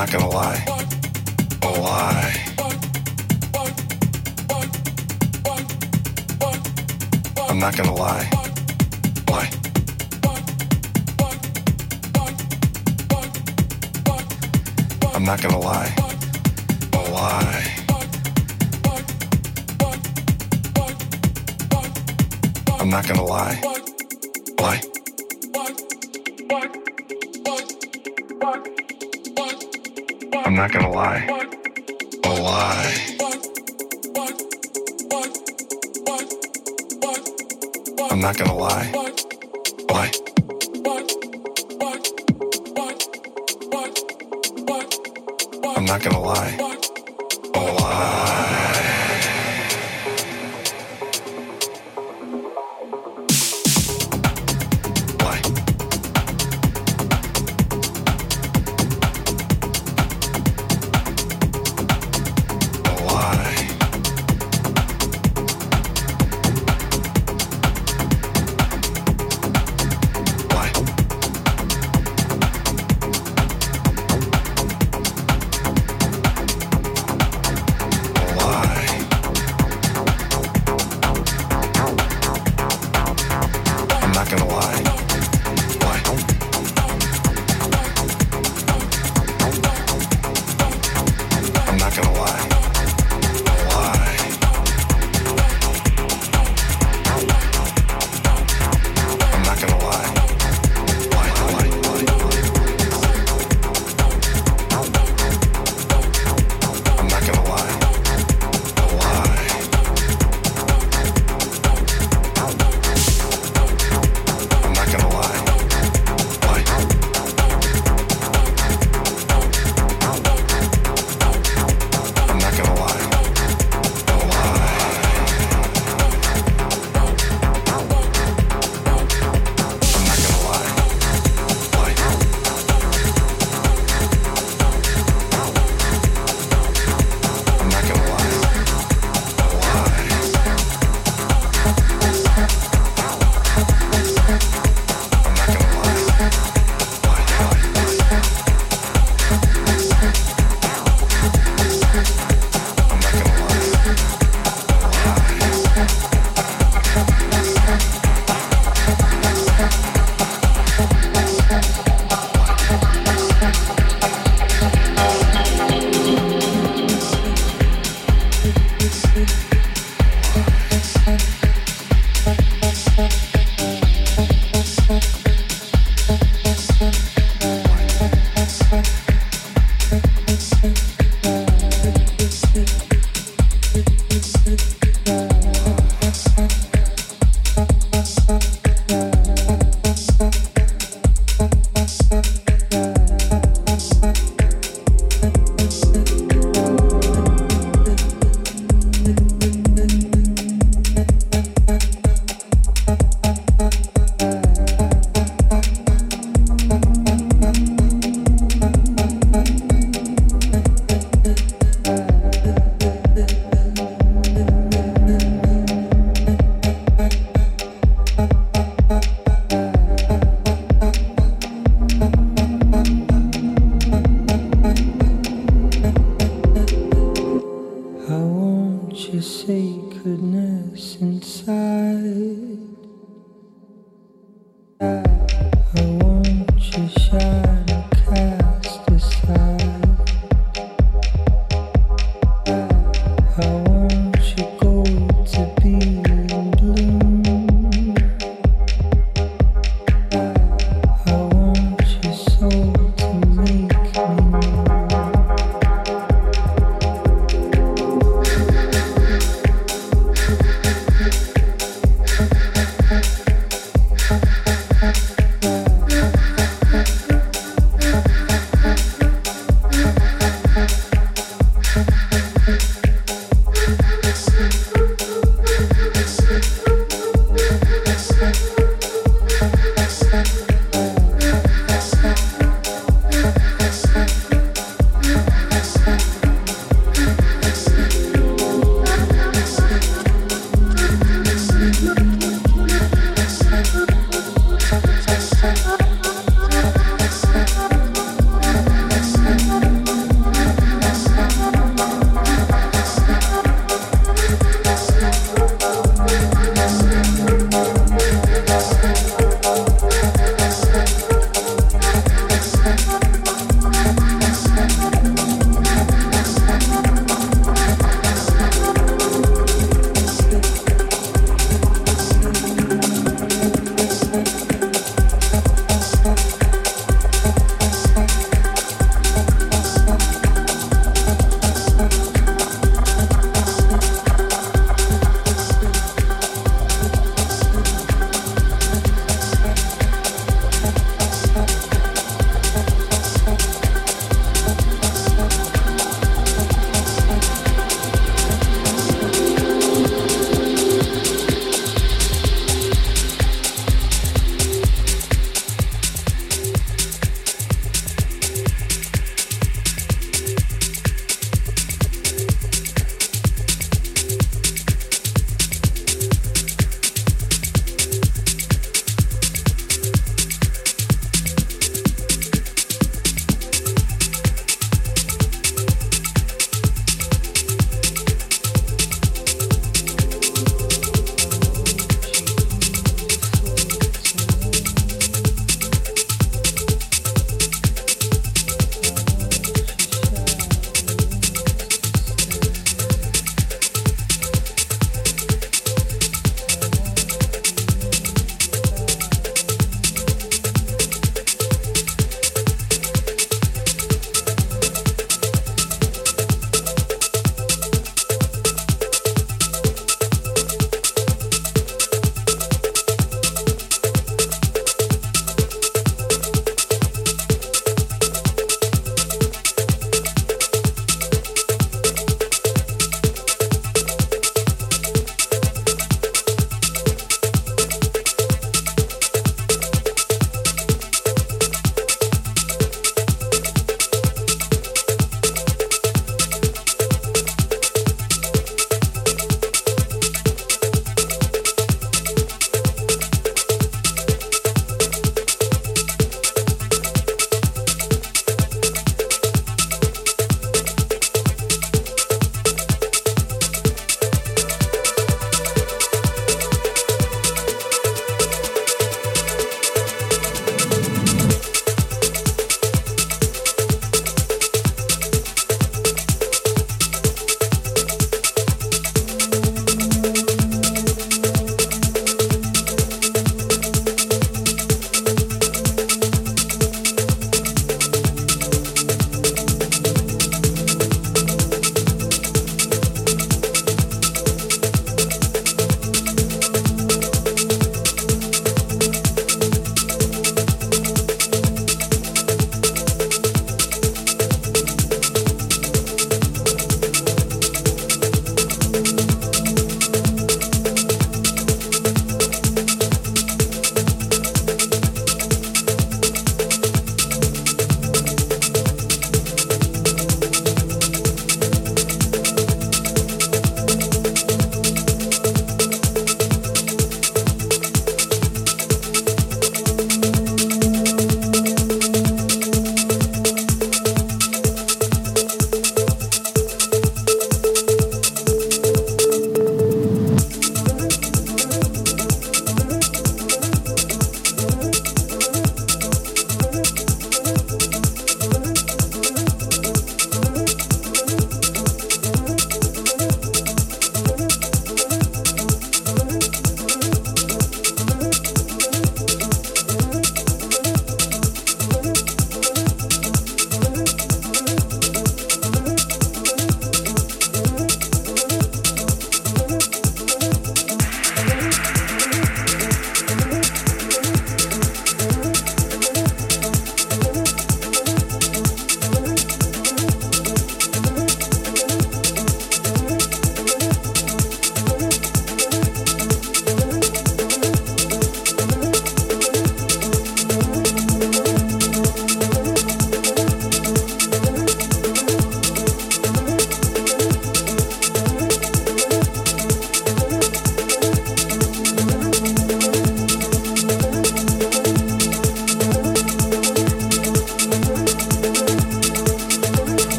not gonna lie. A lie. I'm not gonna lie. Lie. I'm not gonna lie. A lie. I'm not gonna lie. Lie. not gonna lie. A lie. I'm not gonna lie.